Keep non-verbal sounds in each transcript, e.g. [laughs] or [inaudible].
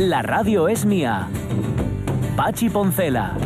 La radio es mía. Pachi Poncela.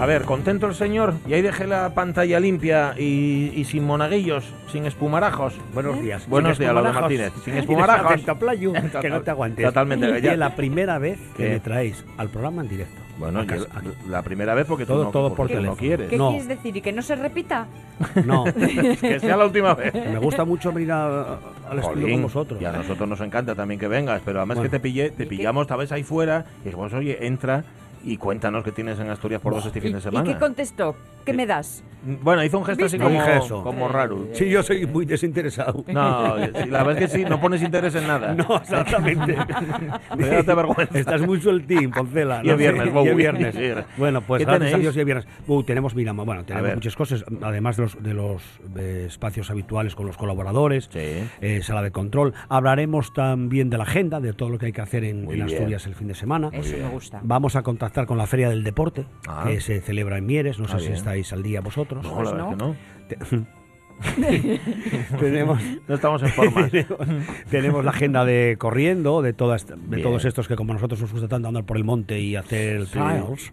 A ver, contento el señor y ahí dejé la pantalla limpia y, y sin monaguillos, sin espumarajos. Buenos días. Buenos días, Laura. Martínez. Sin [laughs] espumarajos. playu, que no te aguantes. Totalmente. Y es la primera vez que ¿Qué? me traéis al programa en directo. Bueno, yo- la primera vez porque Todo- tú no, todo porque por tú no teléfono. quieres. ¿Qué No. quieres decir? ¿Y que no se repita? [laughs] No, [laughs] que sea la última vez. me gusta mucho venir a- al estudio Jolín, con vosotros. Y a nosotros nos encanta también que vengas, pero además Bueno. que te pillé, te pillamos tal vez ahí fuera y dijimos, oye, entra y cuéntanos qué tienes en Asturias por dos este fin ¿Y, de y semana. qué contestó? ¿Qué Sí. me das? Bueno, hizo un gesto así ¿Viste? como, Dije eso. como raro. Sí, yo soy muy desinteresado. No, la verdad es que sí, no pones interés en nada. [laughs] No, exactamente. [laughs] Me date vergüenza. Estás muy sueltín, Poncela. Y sé, viernes, y Bowie. es viernes. Sí. Bueno, pues y viernes. Uh, tenemos, mira, bueno, tenemos muchas cosas, además de los, de los eh, espacios habituales con los colaboradores, Sí. eh, sala de control. Hablaremos también de la agenda, de todo lo que hay que hacer en, en. Asturias el fin de semana. Eso me gusta. Vamos a contactar con la Feria del Deporte, Ah. que se celebra en Mieres. No sé Ah, si estáis al día vosotros. No, Pues la verdad no. es que no. [laughs] [laughs] tenemos, No estamos en forma. [laughs] tenemos la agenda de corriendo, de, todas, de Bien. todos estos que como nosotros nos gusta tanto andar por el monte y hacer trials.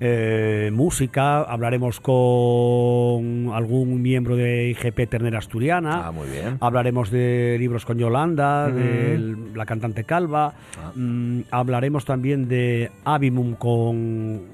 Eh, música, hablaremos con algún miembro de IGP Ternera Asturiana. Ah, muy bien. Hablaremos de libros con Yolanda, de la cantante Calva. Ah. Mm, hablaremos también de Abimum con,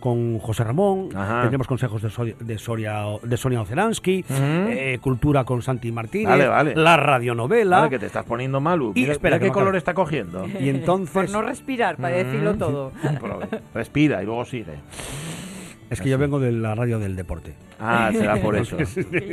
Con José Ramón. Ajá. Tendremos consejos de, Soria, de, Soria- de Sonia Oceransky. Ujú. eh, cultura con Santi Martínez. Vale, vale. La radionovela. Vale, que te estás poniendo malu. Y Mira, espera, mira que qué no color está cogiendo. Y entonces. [laughs] Por no respirar, para decirlo Mm. todo. [laughs] Respira y luego sigue. Es que yo vengo de la radio del deporte. Ah, será por [laughs] eso.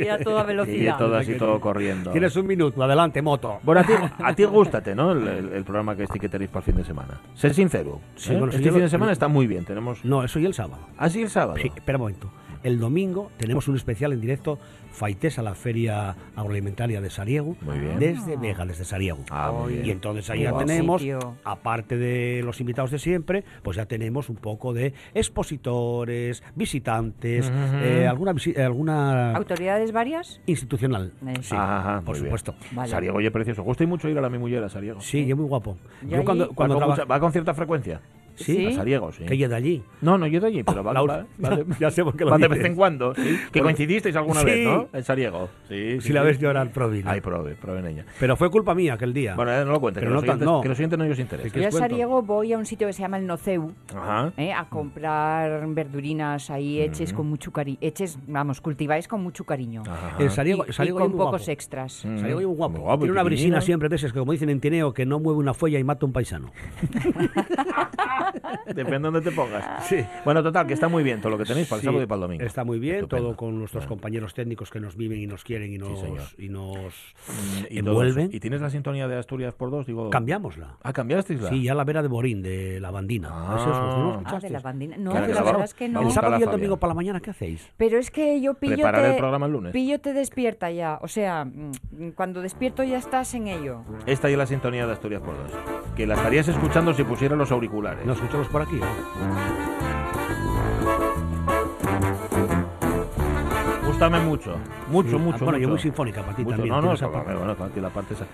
Ya a toda Y velocidad. todo así, todo corriendo. Tienes un minuto, adelante, moto. Bueno, a ti, [laughs] a ti gústate, ¿no? El, el- el programa que este que tenéis para el fin de semana. Sé sincero. Sí, ¿eh? bueno, este fin lo- de semana está muy bien. Tenemos. No, eso y el sábado. ¿Ah, sí, el sábado? Sí, espera un momento. El domingo tenemos un especial en directo, Faites a la Feria Agroalimentaria de Sariego, desde Vega, desde Sariego. Ah, muy bien. Y entonces ahí Qué ya tenemos, sitio. aparte de los invitados de siempre, pues ya tenemos un poco de expositores, visitantes, Ujú. eh, alguna, visi- eh, alguna ¿Autoridades varias? institucional. Eh, Sí, Ajá, por supuesto. Vale. Sariego, oye, precioso. Gusta y mucho ir a la mi mujer a Sariego. Sí, es muy guapo. Yo cuando, ¿Va, cuando con traba- mucha- va con cierta frecuencia? Sí. A Sariego, sí. que ella de allí. No, no, yo de allí, pero va, La- va- [laughs] va de, ya sé por qué lo va de dices. vez en cuando. sí. Que coincidisteis alguna sí. vez, ¿no? En Sariego. Sí, Si la ves llorar, Provina. Ay, prove, prove en ella. Pero fue culpa mía aquel día. Bueno, eh, no lo cuentes, Pero que, no los tan- no. que los oyentes no os interesa. ¿Qué Yo a? Sariego voy a un sitio que se llama el Noceu. Ajá. eh, a comprar verdurinas ahí hechas con mucho cariño, hechas, vamos, cultiváis con mucho cariño. Ajá. El Sariego, y, y Sariego es con muy pocos guapo. extras. Mm. Salió muy guapo. Muy guapo, Tiene una brisina siempre de esas que, como dicen en Tineo, que no mueve una fuella y mata a un paisano. [laughs] [laughs] [laughs] Depende de dónde te pongas. Sí. Bueno, total, que está muy bien todo lo que tenéis para el Sí, sábado y para el domingo. Está muy bien, Estupendo. todo con nuestros Bueno. compañeros técnicos que nos viven y nos quieren y nos, señor. y nos y todo envuelven. ¿Y tienes la sintonía de Asturias por dos? Digo, Cambiámosla. Ah, ¿cambiasteis Sí, ya la vera de Borín, de la bandina. Ah. ¿Es eso? ¿No Ah, de la bandina. No, Claro, la verdad es que no. El sábado y el domingo para la mañana, ¿qué hacéis? Pero es que yo pillo Preparar te, el programa el lunes. pillo te despierta ya. O sea, mm, cuando despierto ya estás en ello. Esta ya es la sintonía de Asturias por dos. Que la estarías escuchando si pusiera los auriculares. ¿No escuchamos por aquí? ¿no? Gústame mucho. Mucho, Sí. mucho. Ah, bueno, yo mucho. muy sinfónica para ti Mucho. también. No, no, esa parte. bueno, la parte esa.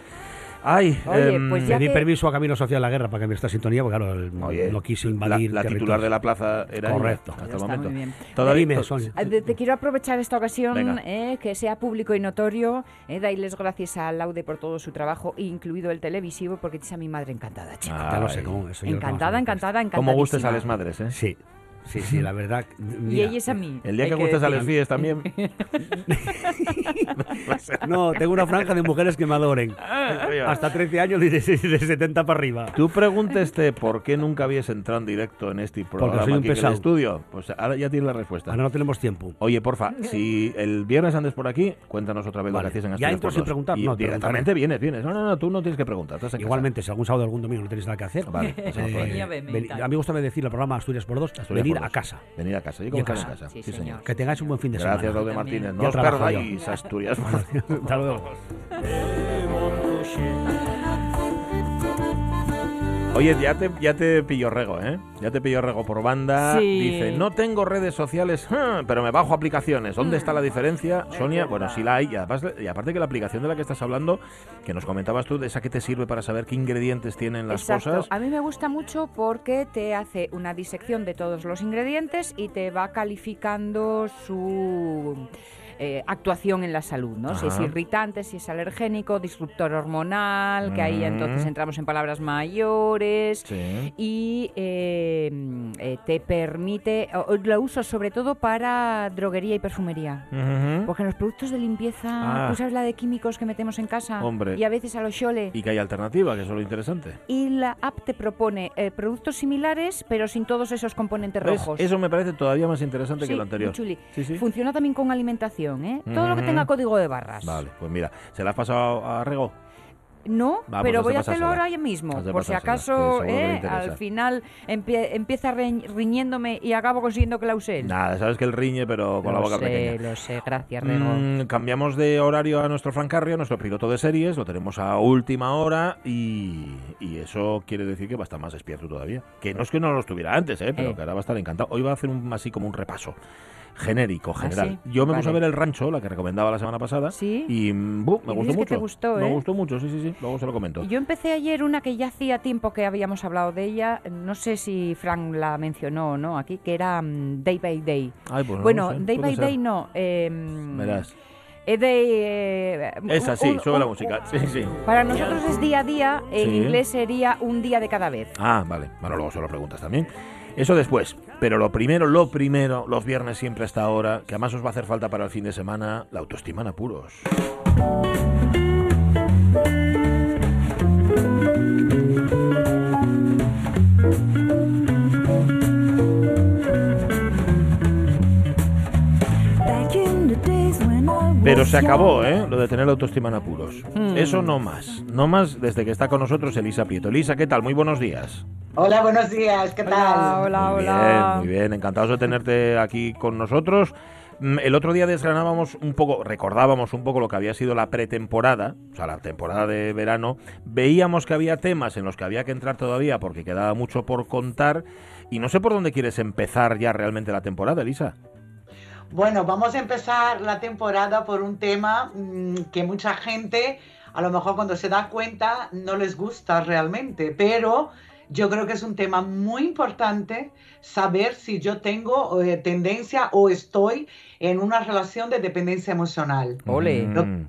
Ay, Oye, em, pues Pedí que- permiso a Camilo Sofía de la Guerra para que me esta sintonía, porque claro, el- oye, no quise la- invadir La, titular territorios. de la plaza era ella, Correcto. hasta Ya el está, momento. muy bien. Todavía- Sonia. Ah, de- Te quiero aprovechar esta ocasión, eh, que sea público y notorio, eh, darles gracias a Laude por todo su trabajo, incluido el televisivo, porque es a mi madre encantada, chico. Ya lo sé, cómo eso. encantada, encantada, encantada. Cómo gustes a las madres, ¿eh? Sí. Sí, sí, la verdad. Y mira, ella es a mí. El día que gustes a fíes también. [laughs] No, tengo una franja de mujeres que me adoren. Hasta 13 años y de, de 70 para arriba. Tú pregúnteste por qué nunca habías entrado en directo en este programa soy un aquí en el pesado. estudio. Pues ahora ya tienes la respuesta. Ahora no tenemos tiempo. Oye, porfa, [laughs] si el viernes andes por aquí, cuéntanos otra vez lo Vale. que hacéis en ¿Ya Asturias entro por sin preguntar? Y No, te directamente vienes, vienes. No, no, no, tú no tienes que preguntar. estás en casa. Igualmente, si algún sábado o algún domingo no tenéis nada que hacer, Vale. [laughs] Ya encanta. a mí me gusta decir el programa Asturias por dos, Asturias venir a casa. Venir a casa. Yo Y en. Sí, Sí, señor. Que tengáis un buen fin de Gracias, semana. También. Martínez. No Ya os trabajo perdáis Asturias. [laughs] [laughs] Hasta luego. Oye, ya te, ya te pillo rego, ¿eh? Ya te pillo rego por banda. Sí. Dice, no tengo redes sociales, [laughs] pero me bajo aplicaciones. ¿Dónde está la diferencia? Sonia, bueno, sí la hay. Y, además- y aparte que la aplicación de la que estás hablando, que nos comentabas tú, de esa que te sirve para saber qué ingredientes tienen las Exacto. cosas. A mí me gusta mucho porque te hace una disección de todos los ingredientes y te va calificando su eh, actuación en la salud, ¿no? Si es irritante, si es alergénico, disruptor hormonal, que ahí entonces entramos en palabras mayores. Sí. Y eh, eh, te permite, lo uso sobre todo para droguería y perfumería. Porque en los productos de limpieza, Ah. tú sabes la de químicos que metemos en casa Hombre. y a veces a los chole. Y que hay alternativa, que eso es lo interesante. Y la app te propone eh, productos similares, pero sin todos esos componentes ¿Ves? rojos. Eso me parece todavía más interesante Sí, que lo anterior. sí. Funciona también con alimentación, ¿eh? Todo lo que tenga código de barras. Vale, pues mira, ¿se la has pasado a Rego? No, Va, pues pero voy a hacerlo ahora mismo, por si acaso ¿eh? al final empie- empieza riñéndome y acabo consiguiendo que la use él. Nada, sabes que el riñe, pero con la lo boca sé, pequeña. lo sé, gracias, Rego. Mm, cambiamos de horario a nuestro Frank Carrio, nuestro piloto de series, lo tenemos a última hora y, y eso quiere decir que va a estar más despierto todavía. Que no es que no lo estuviera antes, ¿eh? pero Eh. que ahora va a estar encantado. Hoy va a hacer un, así como un repaso genérico, general. sí? Yo me puse a Vale. ver El Rancho, la que recomendaba la semana pasada, ¿Sí? y mm, buh, me Y gustó mucho. te gustó, Me ¿eh? gustó mucho, sí, sí, sí, luego se lo comento. Yo empecé ayer una que ya hacía tiempo que habíamos hablado de ella, no sé si Frank la mencionó o no aquí, que era mm, Day by Day. Ay, pues no bueno, sé, Day by ser. Day no. em, Verás. Es de... eh, Esa un- sí, un- sube la música. Sí, sí. Para nosotros es día a día, en Sí. inglés sería un día de cada vez. Ah, vale. Bueno, luego se lo preguntas también. Eso después. Pero lo primero, lo primero, los viernes siempre a esta hora, que además os va a hacer falta para el fin de semana, la autoestima en apuros. Pero se acabó, ¿eh? Lo de tener la autoestima en apuros. Hmm. Eso no más. No más desde que está con nosotros Elisa Prieto. Elisa, ¿qué tal? Muy buenos días. Hola, buenos días, ¿qué Hola, tal? hola, muy hola. bien, muy bien. Encantados de tenerte aquí con nosotros. Mm, El otro día desgranábamos un poco, recordábamos un poco lo que había sido la pretemporada, o sea, la temporada de verano. Veíamos que había temas en los que había que entrar todavía porque quedaba mucho por contar. Y no sé por dónde quieres empezar ya realmente la temporada, Elisa. Bueno, vamos a empezar la temporada por un tema mm, que mucha gente, a lo mejor cuando se da cuenta, no les gusta realmente, pero yo creo que es un tema muy importante saber si yo tengo eh, tendencia o estoy en una relación de dependencia emocional. Ole. Mm.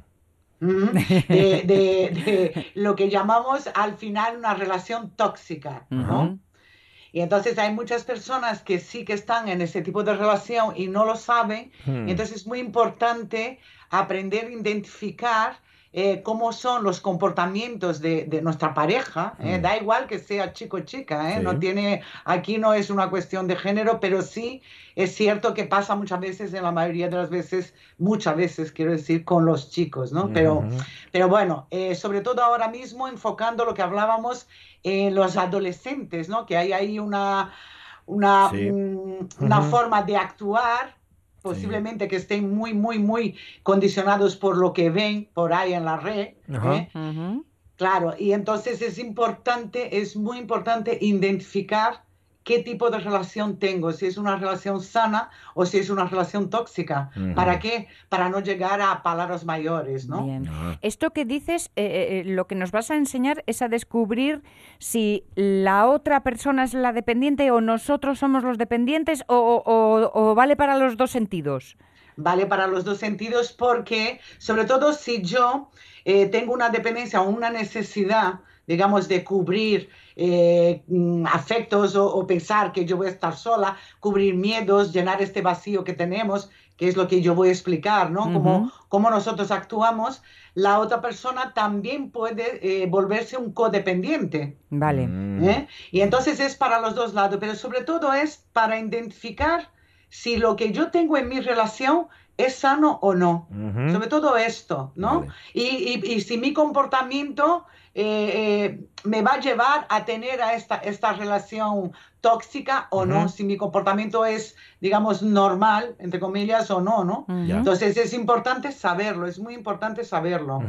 Ujú. [laughs] De, de- de lo que llamamos al final una relación tóxica, ¿no? Y entonces hay muchas personas que sí que están en ese tipo de relación y no lo saben. Hmm. Entonces es muy importante aprender a identificar eh, cómo son los comportamientos de, de nuestra pareja. ¿eh? Mm. Da igual que sea chico o chica, ¿eh? Sí. no tiene, aquí no es una cuestión de género, pero sí es cierto que pasa muchas veces, en la mayoría de las veces, muchas veces quiero decir, con los chicos, ¿no? Pero, Ujú. pero bueno, eh, sobre todo ahora mismo enfocando lo que hablábamos en los adolescentes, ¿no? Que hay ahí una, una, Sí. mm, una forma de actuar, posiblemente que estén muy, muy, muy condicionados por lo que ven por ahí en la red. Ajá. ¿eh? Claro, y entonces es importante, es muy importante identificar qué tipo de relación tengo, si es una relación sana o si es una relación tóxica. ¿Para qué? Para no llegar a palabras mayores, ¿no? Bien. Ah. Esto que dices, eh, eh, lo que nos vas a enseñar es a descubrir si la otra persona es la dependiente o nosotros somos los dependientes o, o- o- o vale para los dos sentidos. Vale para los dos sentidos porque, sobre todo si yo eh, tengo una dependencia o una necesidad digamos, de cubrir eh, mm, afectos o, o pensar que yo voy a estar sola, cubrir miedos, llenar este vacío que tenemos, que es lo que yo voy a explicar, ¿no? Cómo, cómo nosotros actuamos, la otra persona también puede eh, volverse un codependiente. Vale. Mm. ¿eh? Y entonces es para los dos lados, pero sobre todo es para identificar si lo que yo tengo en mi relación es sano o no. Ujú. Sobre todo esto, ¿no? Vale. Y, y- y si mi comportamiento eh, eh, me va a llevar a tener a esta, esta relación tóxica o no, si mi comportamiento es, digamos, normal, entre comillas, o no, ¿no? Ujú. Ya. Entonces es importante saberlo, es muy importante saberlo.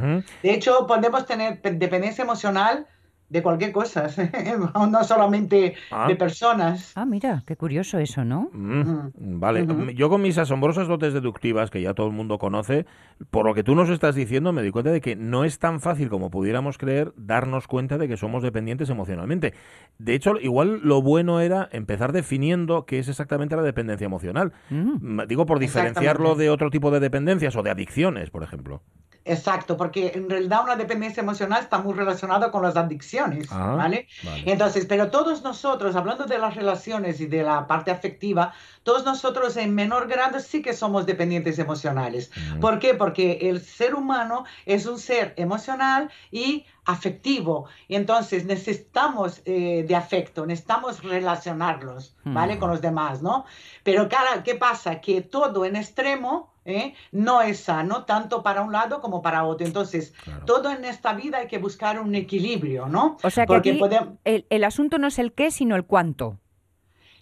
De hecho, podemos tener pe- dependencia emocional de cualquier cosa, [laughs] no solamente Ah. de personas. Ah, mira, qué curioso eso, ¿no? Mm, Ujú. Vale, yo con mis asombrosas dotes deductivas, que ya todo el mundo conoce, por lo que tú nos estás diciendo, me doy cuenta de que no es tan fácil como pudiéramos creer darnos cuenta de que somos dependientes emocionalmente. De hecho, igual lo bueno era empezar definiendo qué es exactamente la dependencia emocional. Mm. Mm, Digo, por diferenciarlo de otro tipo de dependencias o de adicciones, por ejemplo. Exacto, porque en realidad una dependencia emocional está muy relacionada con las adicciones, Ah, ¿vale? vale. Entonces, pero todos nosotros, hablando de las relaciones y de la parte afectiva, todos nosotros en menor grado sí que somos dependientes emocionales. Mm. ¿Por qué? Porque el ser humano es un ser emocional y afectivo. Y entonces necesitamos eh, de afecto, necesitamos relacionarlos, ¿vale? Mm. Con los demás, ¿no? Pero cara, ¿qué pasa? Que todo en extremo ¿eh? no es sano, tanto para un lado como para otro. Entonces, Claro. todo en esta vida hay que buscar un equilibrio, ¿no? O sea que Porque aquí el, el asunto no es el qué, sino el cuánto.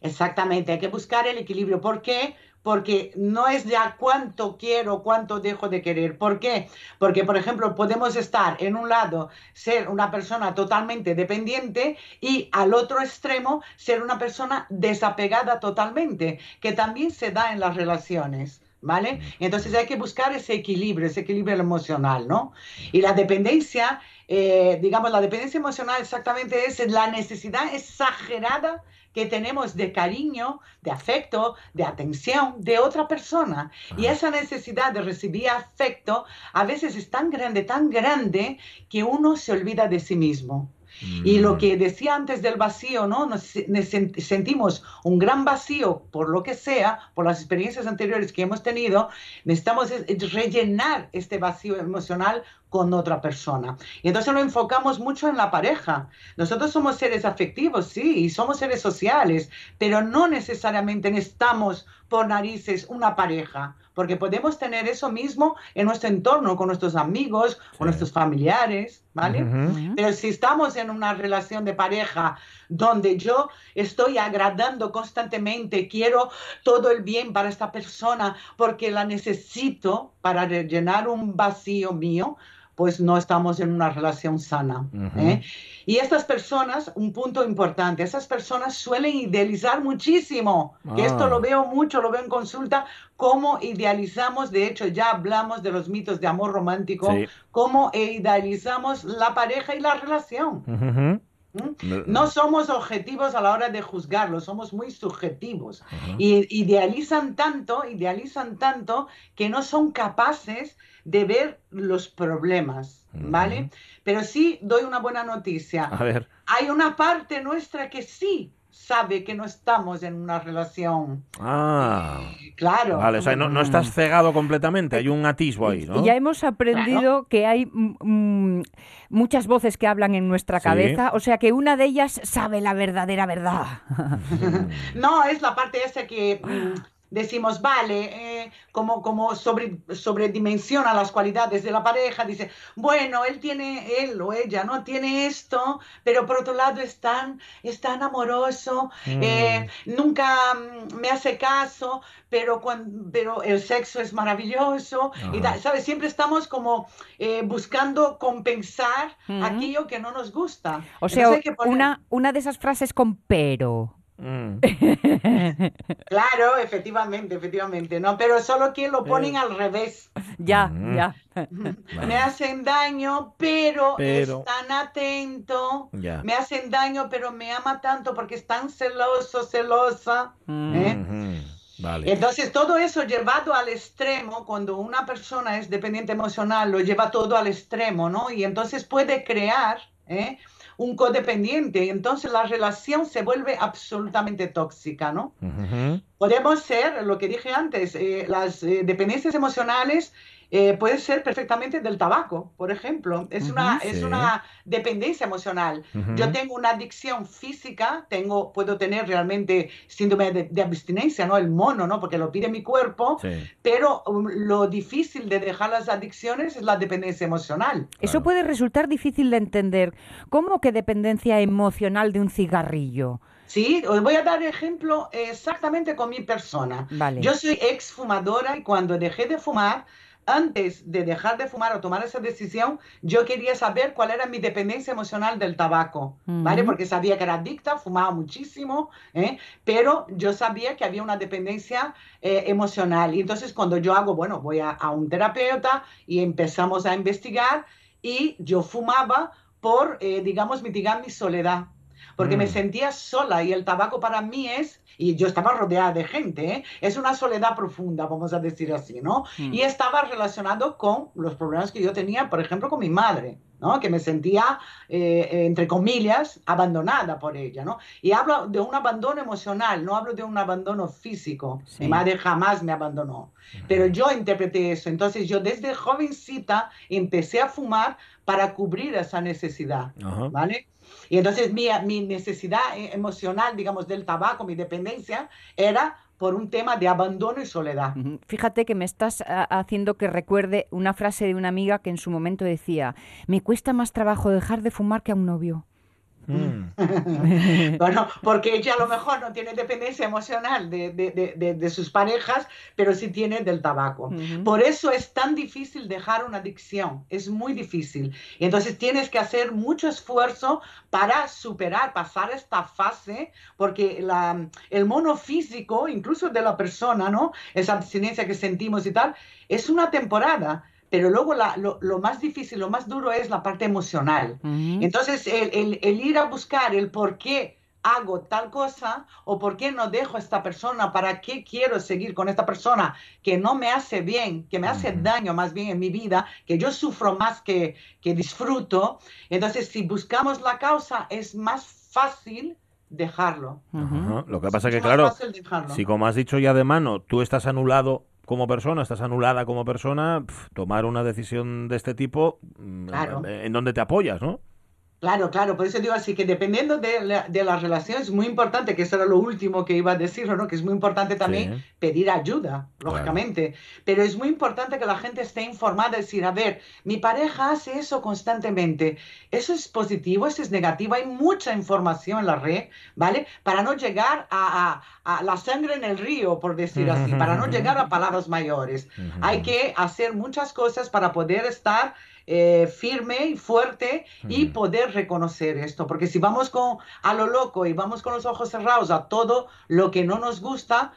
Exactamente, hay que buscar el equilibrio. ¿Por qué? Porque no es ya cuánto quiero, cuánto dejo de querer. ¿Por qué? Porque, por ejemplo, podemos estar en un lado, ser una persona totalmente dependiente y al otro extremo ser una persona desapegada totalmente, que también se da en las relaciones. ¿Vale? Entonces hay que buscar ese equilibrio, ese equilibrio emocional, ¿no? Y la dependencia, eh, digamos, la dependencia emocional exactamente es la necesidad exagerada que tenemos de cariño, de afecto, de atención de otra persona. Y Ah. esa necesidad de recibir afecto a veces es tan grande, tan grande, que uno se olvida de sí mismo. Y lo Mm. que decía antes del vacío, ¿no? Nos, nos sen- sentimos un gran vacío por lo que sea, por las experiencias anteriores que hemos tenido, necesitamos es- es rellenar este vacío emocional con otra persona. Y entonces lo enfocamos mucho en la pareja. Nosotros somos seres afectivos, sí, y somos seres sociales, pero no necesariamente necesitamos por narices una pareja, porque podemos tener eso mismo en nuestro entorno, con nuestros amigos, Sí. con nuestros familiares, ¿vale? Pero si estamos en una relación de pareja donde yo estoy agradando constantemente, quiero todo el bien para esta persona porque la necesito para rellenar un vacío mío, pues no estamos en una relación sana. ¿eh? Y estas personas, un punto importante, esas personas suelen idealizar muchísimo, que Ah. esto lo veo mucho, lo veo en consulta, cómo idealizamos, de hecho ya hablamos de los mitos de amor romántico, Sí. cómo idealizamos la pareja y la relación. No somos objetivos a la hora de juzgarlo, somos muy subjetivos. Y idealizan tanto, idealizan tanto que no son capaces de ver los problemas, ¿vale? Pero sí doy una buena noticia. A ver. Hay una parte nuestra que sí sabe que no estamos en una relación. Ah. Claro. Vale, o sea, no, no estás cegado completamente, hay un atisbo ahí, ¿no? Ya hemos aprendido que hay mm, mm, muchas voces que hablan en nuestra Sí. cabeza, o sea que una de ellas sabe la verdadera verdad. [laughs] No, es la parte esa que mm, decimos, vale, eh, como, como sobre, sobredimensiona las cualidades de la pareja, dice, bueno, él tiene, él o ella, ¿no? Tiene esto, pero por otro lado es tan, es tan amoroso, eh, nunca mm, me hace caso, pero, cuan- pero el sexo es maravilloso, y ¿sabes? Siempre estamos como eh, buscando compensar aquello que no nos gusta. O sea, Entonces poner- una, una de esas frases con pero. Mm. [laughs] Claro, efectivamente, efectivamente, ¿no? Pero solo que lo ponen al revés. Ya, Mm. ya. [laughs] Me hacen daño, pero, Pero- es tan atento. Ya. Me hacen daño, pero me ama tanto porque es tan celoso, celosa. ¿eh? Ujú. Vale. Entonces, todo eso llevado al extremo, cuando una persona es dependiente emocional, lo lleva todo al extremo, ¿no? Y entonces puede crear ¿eh? Un codependiente. Entonces la relación se vuelve absolutamente tóxica, ¿no? Podemos ser, lo que dije antes, eh, las eh, dependencias emocionales eh, pueden ser perfectamente del tabaco, por ejemplo. Es, una, es Sí. una dependencia emocional. Ujú. Yo tengo una adicción física, tengo, puedo tener realmente síndrome de, de abstinencia, ¿no? El mono, ¿no? Porque lo pide mi cuerpo, Sí. pero um, lo difícil de dejar las adicciones es la dependencia emocional. Eso Claro. puede resultar difícil de entender. ¿Cómo que dependencia emocional de un cigarrillo? Sí, os voy a dar ejemplo exactamente con mi persona. Vale. Yo soy exfumadora y cuando dejé de fumar, antes de dejar de fumar o tomar esa decisión, yo quería saber cuál era mi dependencia emocional del tabaco, ¿vale? Porque sabía que era adicta, fumaba muchísimo, ¿eh? pero yo sabía que había una dependencia eh, emocional. Y entonces cuando yo hago, bueno, voy a, a un terapeuta y empezamos a investigar y yo fumaba por, eh, digamos, mitigar mi soledad porque me Mm. sentía sola y el tabaco para mí es, y yo estaba rodeada de gente, ¿eh? es una soledad profunda, vamos a decir así, ¿no? Mm. Y estaba relacionado con los problemas que yo tenía, por ejemplo, con mi madre. ¿no? que me sentía, eh, entre comillas, abandonada por ella. ¿no? Y hablo de un abandono emocional, no hablo de un abandono físico. Sí. Mi madre jamás me abandonó. Pero yo interpreté eso. Entonces yo desde jovencita empecé a fumar para cubrir esa necesidad. Ajá. ¿vale? Y entonces mi, mi necesidad eh, emocional, digamos, del tabaco, mi dependencia, era por un tema de abandono y soledad. Fíjate que me estás ah, haciendo que recuerde una frase de una amiga que en su momento decía, me cuesta más trabajo dejar de fumar que a un novio. Mm. [laughs] Bueno, porque ella a lo mejor no tiene dependencia emocional de, de- de- de- sus parejas, pero sí tiene del tabaco. Ujú. Por eso es tan difícil dejar una adicción, es muy difícil. Y entonces tienes que hacer mucho esfuerzo para superar, pasar esta fase, porque la- el mono físico, incluso de la persona, ¿no? Esa abstinencia que sentimos y tal, es una temporada. Pero luego la- lo, lo más difícil, lo más duro es la parte emocional. Entonces, el, el- el ir a buscar el por qué hago tal cosa o por qué no dejo a esta persona, para qué quiero seguir con esta persona que no me hace bien, que me hace daño más bien en mi vida, que yo sufro más que, que disfruto. Entonces, si buscamos la causa, es más fácil dejarlo. Lo que pasa Es que, claro, si como has dicho ya de mano, tú estás anulado como persona, estás anulada como persona, pf, tomar una decisión de este tipo, mm, Claro. ¿en dónde te apoyas, no? Claro, claro, por eso digo así que dependiendo de la, de la relación es muy importante, que eso era lo último que iba a decir, ¿no? Que es muy importante también Sí. pedir ayuda, lógicamente, pero es muy importante que la gente esté informada, decir, a ver, mi pareja hace eso constantemente, eso es positivo, eso es negativo, hay mucha información en la red, ¿vale? Para no llegar a, a- a la sangre en el río, por decir así, para no llegar a [laughs] palabras mayores. Hay que hacer muchas cosas para poder estar eh, firme y fuerte y Ujú. poder reconocer esto. Porque si vamos con, a lo loco y vamos con los ojos cerrados a todo lo que no nos gusta,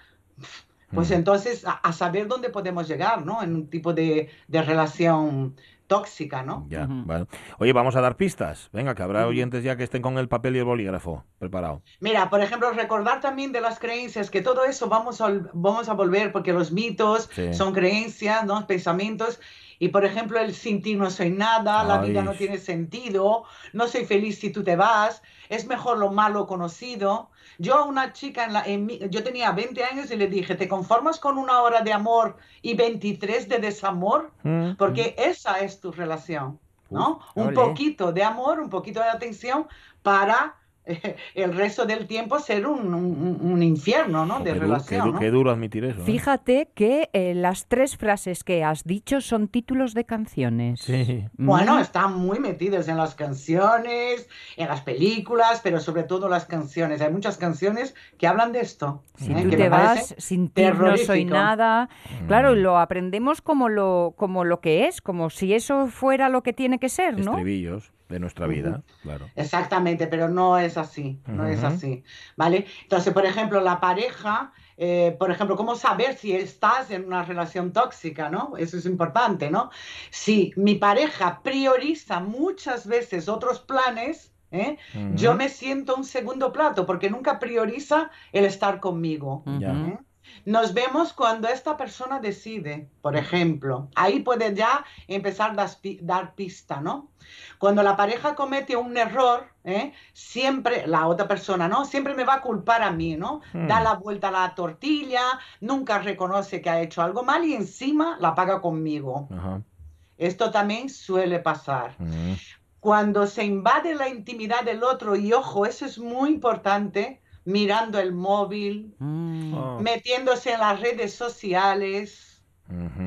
pues Ujú. entonces a, a saber dónde podemos llegar, ¿no? En un tipo de, de relación tóxica, ¿no? Ya, Ujú. vale. Oye, vamos a dar pistas. Venga, que habrá oyentes ya que estén con el papel y el bolígrafo preparado. Mira, por ejemplo, recordar también de las creencias, que todo eso vamos a, vamos a volver, porque los mitos Sí. son creencias, ¿no? Pensamientos. Y por ejemplo, el sin ti no soy nada, la vida no tiene sentido, no soy feliz si tú te vas, es mejor lo malo conocido. Yo a una chica, en la, en mi- yo tenía 20 años y le dije, ¿te conformas con una hora de amor y 23 de desamor? Mm. Porque esa es tu relación, ¿no? un poquito de amor, un poquito de atención para [laughs] el resto del tiempo ser un, un- un infierno, ¿no? De Qué, relación, qué duro admitir eso. ¿eh? Fíjate que eh, las tres frases que has dicho son títulos de canciones. Sí. Bueno, Mm. están muy metidos en las canciones, en las películas, pero sobre todo las canciones. Hay muchas canciones que hablan de esto. Si ¿eh? tú que te vas, sin ti no soy nada. Claro, Mm. lo aprendemos como lo, como lo que es, como si eso fuera lo que tiene que ser, ¿no? Estribillos de nuestra vida, claro. Exactamente, pero no es así, no es Ujú. así, ¿vale? Entonces, por ejemplo, la pareja, eh, por ejemplo, ¿cómo saber si estás en una relación tóxica, ¿no? Eso es importante, ¿no? Si mi pareja prioriza muchas veces otros planes, ¿eh? yo Ujú. me siento un segundo plato porque nunca prioriza el estar conmigo. ¿eh? Nos vemos cuando esta persona decide, por ejemplo. Ahí puede ya empezar a dar pista, ¿no? Cuando la pareja comete un error, ¿eh? siempre la otra persona, ¿no? Siempre me va a culpar a mí, ¿no? Hmm. Da la vuelta a la tortilla, nunca reconoce que ha hecho algo mal y encima la paga conmigo. Esto también suele pasar. Mm. Cuando se invade la intimidad del otro, y ojo, eso es muy importante, mirando el móvil, Mm. Oh. metiéndose en las redes sociales,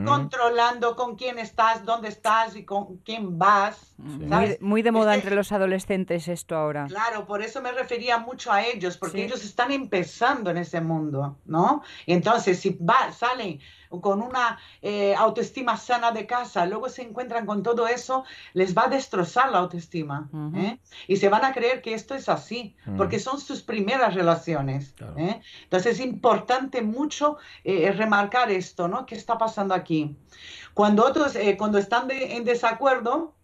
controlando con quién estás, dónde estás y con quién vas. Muy, ¿sabes? muy de moda Este- entre los adolescentes esto ahora. Claro, por eso me refería mucho a ellos, porque Sí. ellos están empezando en ese mundo, ¿no? Entonces, si va, salen con una eh, autoestima sana de casa, luego se encuentran con todo eso, les va a destrozar la autoestima. ¿eh? Y se van a creer que esto es así, Mm. porque son sus primeras relaciones, Claro. ¿eh? Entonces, es importante mucho eh, remarcar esto, ¿no? ¿Qué está pasando aquí? Cuando otros, eh, cuando están de- en desacuerdo,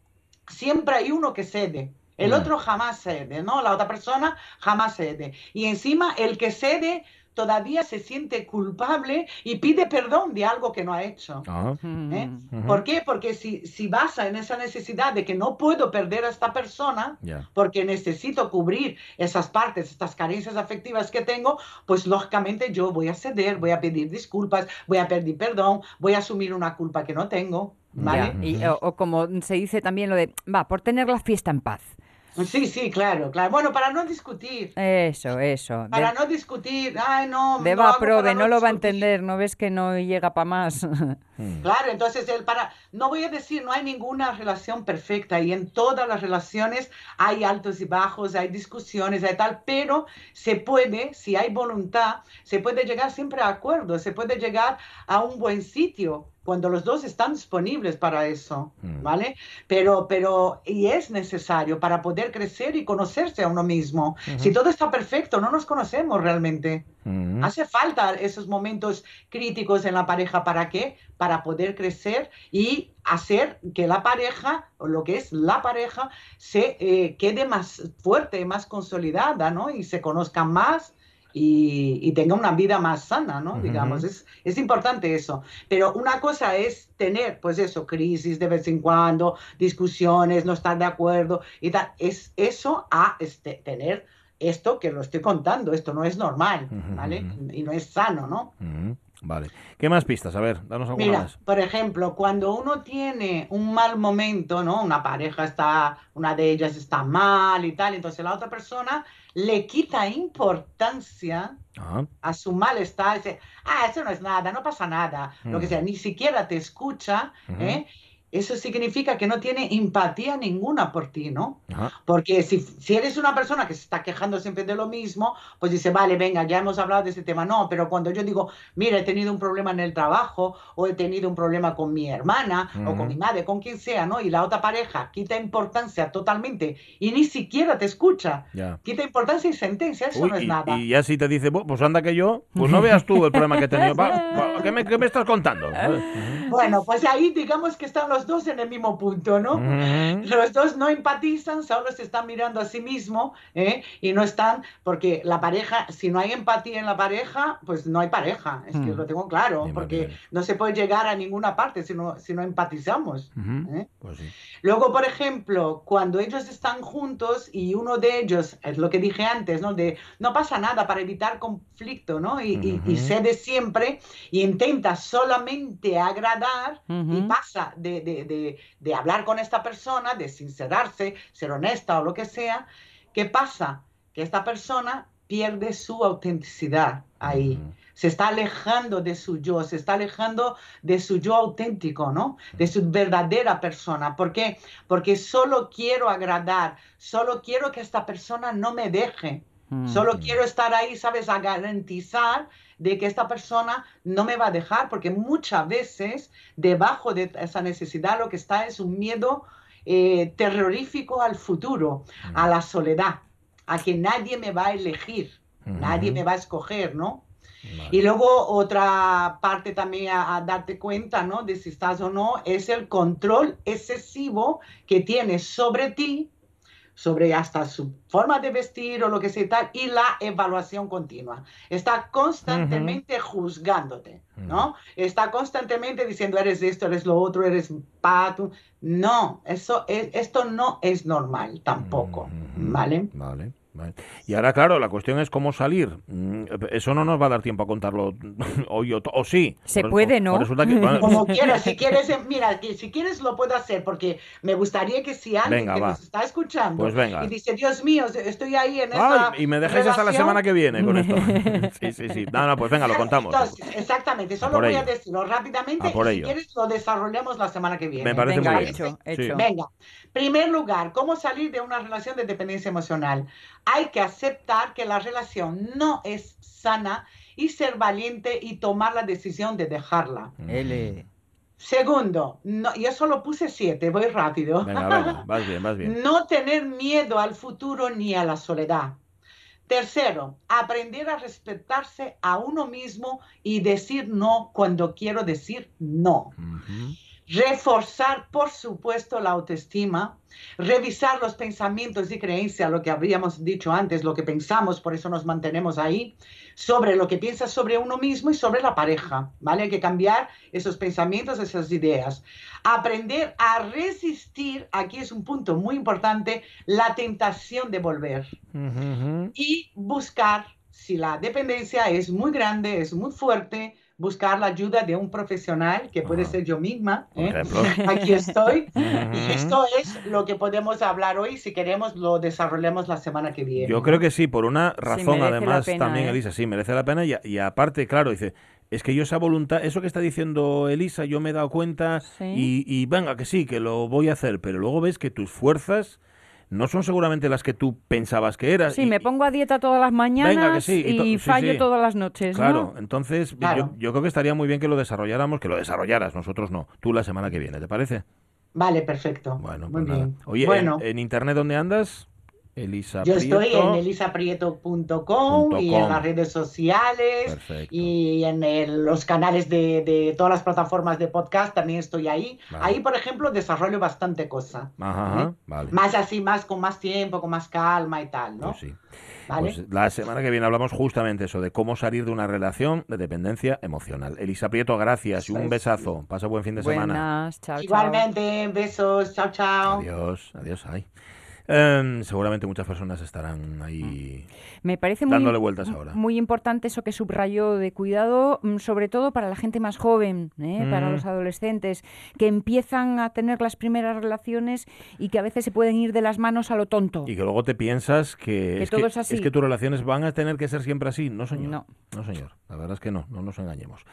siempre hay uno que cede. El Mm. otro jamás cede, ¿no? La otra persona jamás cede. Y encima el que cede todavía se siente culpable y pide perdón de algo que no ha hecho. Ah. ¿eh? ¿Por qué? Porque si, si basa en esa necesidad de que no puedo perder a esta persona, porque necesito cubrir esas partes, estas carencias afectivas que tengo, pues lógicamente yo voy a ceder, voy a pedir disculpas, voy a pedir perdón, voy a asumir una culpa que no tengo, ¿vale? Y- o, o como se dice también lo de, va, por tener la fiesta en paz. Sí, sí, claro, claro. Bueno, para no discutir, Eso, eso. De, para no discutir, ay, no, de lo va, hago prove, para no lo va a entender, ¿no ves que no llega para más? [laughs] Mm. Claro, entonces el para, no voy a decir, no hay ninguna relación perfecta y en todas las relaciones hay altos y bajos, hay discusiones, hay tal, pero se puede, si hay voluntad, se puede llegar siempre a acuerdos, se puede llegar a un buen sitio cuando los dos están disponibles para eso, Mm. ¿vale? Pero, pero, y es necesario para poder crecer y conocerse a uno mismo. Si todo está perfecto, no nos conocemos realmente. Mm. Hace falta esos momentos críticos en la pareja. ¿Para qué? Para poder crecer y hacer que la pareja, o lo que es la pareja, se eh, quede más fuerte, más consolidada, ¿no? Y se conozcan más y, y tenga una vida más sana, ¿no? Digamos, es, es importante eso. Pero una cosa es tener, pues eso, crisis de vez en cuando, discusiones, no estar de acuerdo y tal. Es eso a este, tener esto que lo estoy contando, esto no es normal, ¿vale? Y no es sano, ¿no? Vale. ¿Qué más pistas? A ver, danos alguna Mira, más. por ejemplo, cuando uno tiene un mal momento, ¿no? Una pareja está, una de ellas está mal y tal, entonces la otra persona le quita importancia Ah. a su malestar, dice, ah, eso no es nada, no pasa nada, lo que Mm. sea, ni siquiera te escucha. ¿eh? Eso significa que no tiene empatía ninguna por ti, ¿no? Ajá. Porque si, si eres una persona que se está quejando siempre de lo mismo, pues dice, vale, venga, ya hemos hablado de ese tema. No, pero cuando yo digo, mira, he tenido un problema en el trabajo, o he tenido un problema con mi hermana, o con mi madre, con quien sea, ¿no? Y la otra pareja quita importancia totalmente y ni siquiera te escucha. Ya. Quita importancia y sentencia, eso Uy, no es y, nada. y ya si te dice, "Bu, pues anda que yo, pues no veas tú el problema que he tenido. [laughs] ¿qué, me, qué me estás contando? Bueno, pues ahí digamos que están los dos en el mismo punto, ¿no? Los dos no empatizan, solo se están mirando a sí mismo ¿eh? y no están, porque la pareja, si no hay empatía en la pareja, pues no hay pareja, es que Mm. lo tengo claro, Bien, porque no se puede llegar a ninguna parte si no, si no empatizamos. ¿eh? Pues sí. Luego, por ejemplo, cuando ellos están juntos y uno de ellos, es lo que dije antes, ¿no? De no pasa nada para evitar conflicto, ¿no? Y, y- y Ujú. cede siempre y intenta solamente agradar y pasa de, de- de- de hablar con esta persona, de sincerarse, ser honesta o lo que sea. ¿Qué pasa? Que esta persona pierde su autenticidad ahí se está alejando de su yo, se está alejando de su yo auténtico, ¿no? De su verdadera persona. ¿Por qué? Porque solo quiero agradar, solo quiero que esta persona no me deje. Solo quiero estar ahí, ¿sabes? A garantizar de que esta persona no me va a dejar, porque muchas veces debajo de esa necesidad lo que está es un miedo eh, terrorífico al futuro, a la soledad, a que nadie me va a elegir, nadie me va a escoger, ¿no? Vale. Y luego otra parte también a, a darte cuenta, ¿no? De si estás o no, es el control excesivo que tienes sobre ti, sobre hasta su forma de vestir o lo que sea y tal, y la evaluación continua. Está constantemente juzgándote, ¿no? Está constantemente diciendo, eres esto, eres lo otro, eres pato. No, eso es, esto no es normal tampoco, ¿vale? Vale. Vale. Y ahora, claro, la cuestión es cómo salir. Mm, Eso no nos va a dar tiempo a contarlo [laughs] hoy o, o sí. Se puede, ¿no? que- bueno, Como quieras, si quieres, eh, mira, si quieres lo puedo hacer, porque me gustaría que si alguien Venga, que va. nos está escuchando Pues venga. y dice, Dios mío, estoy ahí en Ay, esa y me dejáis hasta la relación", semana que viene con esto. [laughs] Sí, sí, sí. No, no, pues venga, lo contamos. Entonces, exactamente, solo por voy a decirlo rápidamente A por y si ello. quieres lo desarrollamos la semana que viene. Me parece Venga, muy bien. hecho, Sí. hecho. Venga, primer lugar, ¿cómo salir de una relación de dependencia emocional? Hay que aceptar que la relación no es sana y ser valiente y tomar la decisión de dejarla. L. Segundo, no, yo solo puse siete, voy rápido. Venga, venga, [laughs] vas bien, vas bien. No tener miedo al futuro ni a la soledad. Tercero, aprender a respetarse a uno mismo y decir no cuando quiero decir no. Reforzar, por supuesto, la autoestima, revisar los pensamientos y creencias, lo que habíamos dicho antes, lo que pensamos, por eso nos mantenemos ahí, sobre lo que piensas sobre uno mismo y sobre la pareja, ¿vale? Hay que cambiar esos pensamientos, esas ideas. Aprender a resistir, aquí es un punto muy importante, la tentación de volver y buscar, si la dependencia es muy grande, es muy fuerte, buscar la ayuda de un profesional, que puede ser yo misma. ¿eh? [laughs] Aquí estoy. [laughs] Y esto es lo que podemos hablar hoy. Si queremos, lo desarrollemos la semana que viene. Yo creo que sí, por una razón además pena, también, ¿eh? Elisa, sí, merece la pena. Y, y aparte, claro, dice, es que yo esa voluntad, eso que está diciendo Elisa, yo me he dado cuenta Sí. y, y venga, que sí, que lo voy a hacer, pero luego ves que tus fuerzas no son seguramente las que tú pensabas que eras. Sí, y- me pongo a dieta todas las mañanas sí, y to- y sí, fallo sí. todas las noches, Claro, ¿no? entonces Claro. Yo, yo creo que estaría muy bien que lo desarrolláramos, que lo desarrollaras, nosotros no, tú la semana que viene, ¿te parece? Vale, perfecto. Bueno, muy pues nada. bien. Oye, bueno, en, en internet dónde andas? Elisa yo estoy Prieto. en elisaprieto.com y com. en las redes sociales. Perfecto. Y en el- los canales de, de todas las plataformas de podcast también estoy ahí. Vale. Ahí, por ejemplo, desarrollo bastante cosa. Ajá, vale. Más así, más con más tiempo, con más calma y tal, ¿no? Pues sí. ¿Vale? Pues la semana que viene hablamos justamente eso, de cómo salir de una relación de dependencia emocional. Elisa Prieto, gracias y un besazo. Pasa buen fin de semana. Buenas, chao. Igualmente, besos, chao, chao. Adiós, adiós. Ay. Em, seguramente muchas personas estarán ahí. Me parece muy, Dándole vueltas ahora. muy importante eso que subrayó de cuidado, mm, sobre todo para la gente más joven, ¿eh? para Mm. los adolescentes, que empiezan a tener las primeras relaciones y que a veces se pueden ir de las manos a lo tonto. Y que luego te piensas que, Que es, todo que es así. que tus relaciones van a tener que ser siempre así. No, señor. No. No, señor. La verdad es que no, no nos engañemos.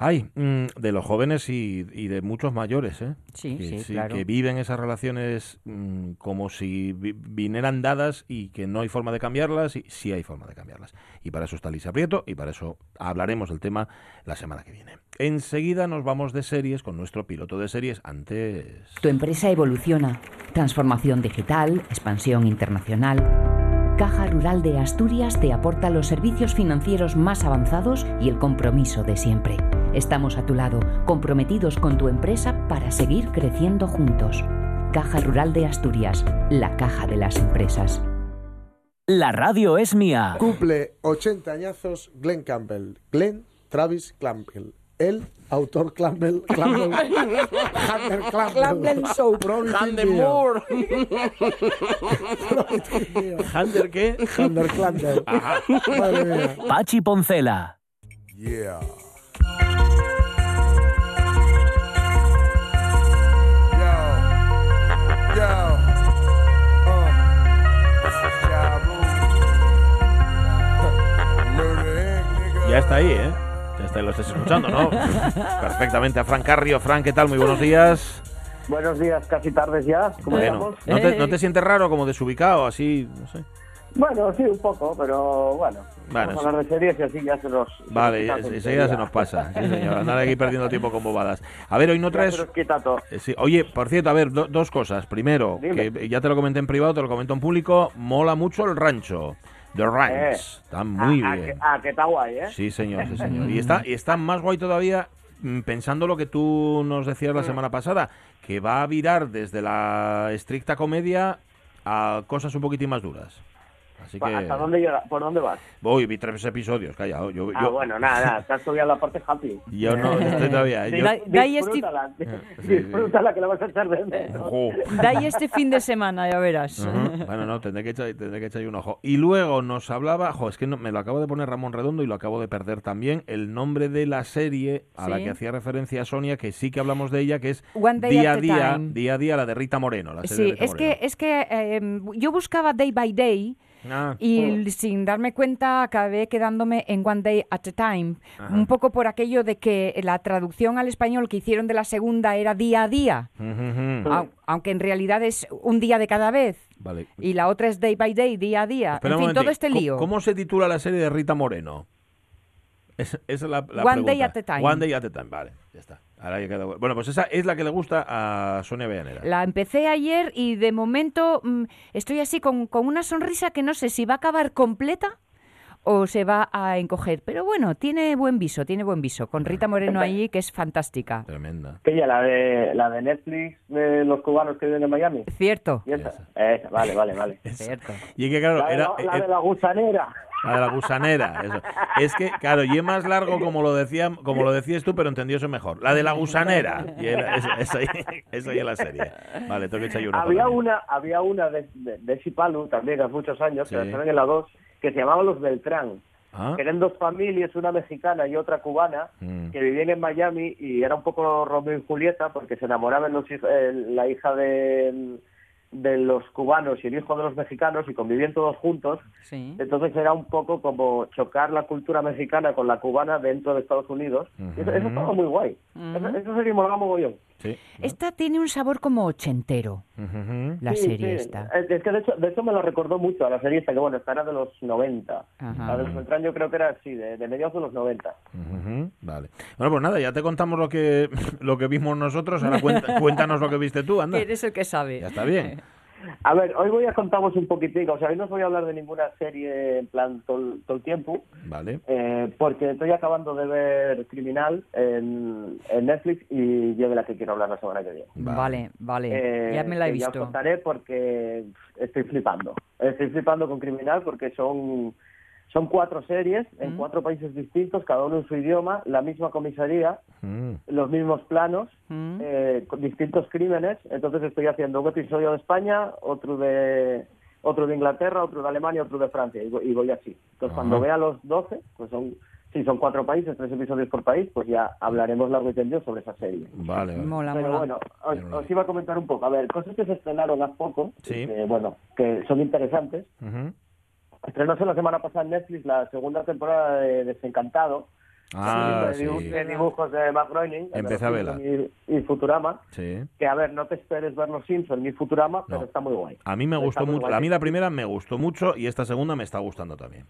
Ay, mm, de los jóvenes y, y de muchos mayores, ¿eh? Sí, que, sí, claro. que viven esas relaciones mm, como si vi- vinieran dadas y que no hay forma de cambiarlas y sí hay forma de cambiarlas. Y para eso está Lisa Prieto y para eso hablaremos del tema la semana que viene. Enseguida nos vamos de series con nuestro piloto de series antes... Tu empresa evoluciona. Transformación digital, expansión internacional. Caja Rural de Asturias te aporta los servicios financieros más avanzados y el compromiso de siempre. Estamos a tu lado, comprometidos con tu empresa para seguir creciendo juntos. Caja Rural de Asturias, la caja de las empresas. La radio es mía. Cumple 80 añazos Glenn Campbell. Glenn Travis Campbell. El autor Campbell. Campbell. [laughs] Hunter Campbell. Campbell Soap. Hunter Moore. ¿Hunter qué? Hunter Campbell. Madre mía. Pachi Poncela. Yeah. Ya está ahí, ¿eh? Ya está, lo estás escuchando, ¿no? [laughs] Perfectamente. A Fran Carrio. Fran, ¿qué tal? Muy buenos días. Buenos días, casi tardes ya. ¿Cómo Bueno, estamos? ¿no te, ¿no te sientes raro como desubicado, así? No sé. Bueno, sí, un poco, pero bueno. Bueno, Vamos a hablar de series y así ya se nos. Vale, enseguida se nos pasa. Sí, señor. [laughs] Andar aquí perdiendo tiempo con bobadas. A ver, hoy no traes... Eh, sí. Oye, por cierto, a ver, do- dos cosas. Primero, Dime. que ya te lo comenté en privado, te lo comento en público, mola mucho el rancho. The Ranch. Eh. Está muy bien. ah, que está guay, ¿eh? Sí, señor, sí, señor. [laughs] Y está, y está más guay todavía mm, pensando lo que tú nos decías la semana pasada, que va a virar desde la estricta comedia a cosas un poquitín más duras. Así que ¿Hasta dónde llega? ¿Por dónde vas? voy, vi tres episodios, callado. Yo, Ah, yo, bueno, nada, nada, estás todavía en la parte happy. yo no estoy todavía. Yo- Da- da ahí este- disfrútala, que la vas a echar de menos. Da ahí este fin de semana, ya verás. Bueno, no, tendré que, echar, tendré que echar un ojo. Y luego nos hablaba, jo, es que no, me lo acabo de poner Ramón Redondo y lo acabo de perder también, el nombre de la serie a la que hacía referencia Sonia, que sí que hablamos de ella, que es One Day Día a Día, Time. Día a Día, la de Rita Moreno. La serie de Sí, Rita es Moreno. que, es que eh, yo buscaba Day by Day Ah, y sin darme cuenta acabé quedándome en One Day at a Time, Ajá. un poco por aquello de que la traducción al español que hicieron de la segunda era día a día, aunque en realidad es un día de cada vez. Vale. Y la otra es day by day, día a día. Espera en fin, todo este ¿Cómo- lío. ¿Cómo se titula la serie de Rita Moreno? Es- Esa es la, la One Day at a Time. One Day at a Time, vale, ya está. Ahora ya queda- Bueno, pues esa es la que le gusta a Sonia Villanera. La empecé ayer y de momento mm, estoy así con, con una sonrisa que no sé si va a acabar completa o se va a encoger. Pero bueno, tiene buen viso, tiene buen viso. Con Rita Moreno ahí, que es fantástica. Tremenda. Que ya la de, la de Netflix de los cubanos que viven en Miami. Cierto. ¿Y esa? Esa, vale, vale, vale. Cierto. Y es que, claro, La de, era, la, la eh, de la gusanera. La de la gusanera, eso. Es que, claro, y es más largo como lo decía, como lo decías tú, pero entendió eso mejor. La de la gusanera. Y era, esa, esa, la serie. Vale, tengo que echar yo una Había una, había una de, de, de Sipalu también hace muchos años, Sí. que la en la 2, que se llamaba Los Beltrán. Ah, Que eran dos familias, una mexicana y otra cubana, mm. que vivían en Miami y era un poco Romeo y Julieta porque se enamoraban los, eh, la hija de, de los cubanos y el hijo de los mexicanos y convivían todos juntos. Sí. Entonces era un poco como chocar la cultura mexicana con la cubana dentro de Estados Unidos. Y eso, eso Ujú. estaba muy guay. Eso, eso sería molaba mogollón. Sí. Esta tiene un sabor como ochentero, Ujú. la Sí, serie sí. esta. Es que de hecho, de hecho me lo recordó mucho a la serie esta, que bueno, esta era de los 90. Ajá. La de los Beltrán yo creo que era así, de, de mediados de los 90. Ujú, Vale. Bueno, pues nada, ya te contamos lo que, [laughs] lo que vimos nosotros. Ahora cuenta- [laughs] cuéntanos lo que viste tú, anda. Eres el que sabe. Ya está bien. [laughs] A ver, hoy voy a contaros un poquitín, o sea, hoy no os voy a hablar de ninguna serie en plan todo, el- tiempo, Vale. eh, porque estoy acabando de ver Criminal en, en Netflix y yo de la que quiero hablar la semana que viene. Vale, vale. Eh, ya me la he que Ya os visto. contaré porque estoy flipando. Estoy flipando con Criminal porque son, son cuatro series en Mm. cuatro países distintos, cada uno en su idioma, la misma comisaría, Mm. los mismos planos, Mm. eh, con distintos crímenes. Entonces estoy haciendo un episodio de España, otro de otro de Inglaterra, otro de Alemania, otro de Francia y, voy- y voy así. Entonces cuando vea los 12, pues son si son cuatro países, tres episodios por país, pues ya hablaremos largo y tendido sobre esa serie. Vale, vale. Mola, Pero mola. bueno, os, os iba a comentar un poco. A ver, cosas que se estrenaron hace poco, Sí. que, bueno, que son interesantes. Ujú. Estrenóse la semana pasada en Netflix la segunda temporada de Desencantado, Ah, sí. de dibujos de Matt Groening, Empecé a verla. Y, y Futurama, Sí. que a ver, no te esperes ver los Simpsons ni Futurama, pero está muy guay. A mí me Está gustó mucho. guay. A mí la primera me gustó mucho y esta segunda me está gustando también.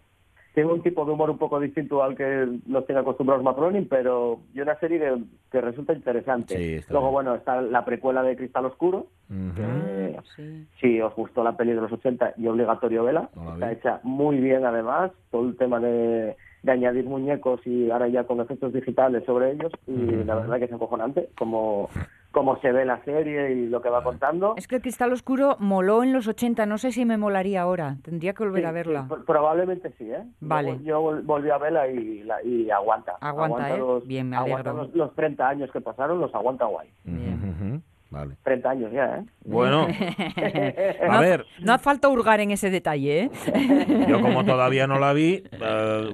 Tiene un tipo de humor un poco distinto al que nos tiene acostumbrados Matt Groening, pero y una serie que, que resulta interesante. Sí, Luego, bien. bueno, está la precuela de Cristal Oscuro, que Sí. si os gustó la peli de los 80 y obligatorio vela, No está vi. hecha muy bien además, todo el tema de, de añadir muñecos y ahora ya con efectos digitales sobre ellos y la verdad que es acojonante como, como se ve la serie y lo que va contando. Es que el Cristal Oscuro moló en los 80, no sé si me molaría ahora. Tendría que volver Sí, a verla. sí, pr- probablemente sí, ¿eh? Vale. Yo, yo vol- volví a verla y, la- y aguanta. Aguanta, ¿eh? los, Bien, me aguanta los, los 30 años que pasaron, los aguanta guay. Ujú. Vale. 30 años ya, ¿eh? Bueno, [laughs] no, a ver, no hace falta hurgar en ese detalle, ¿eh? yo como todavía no la vi,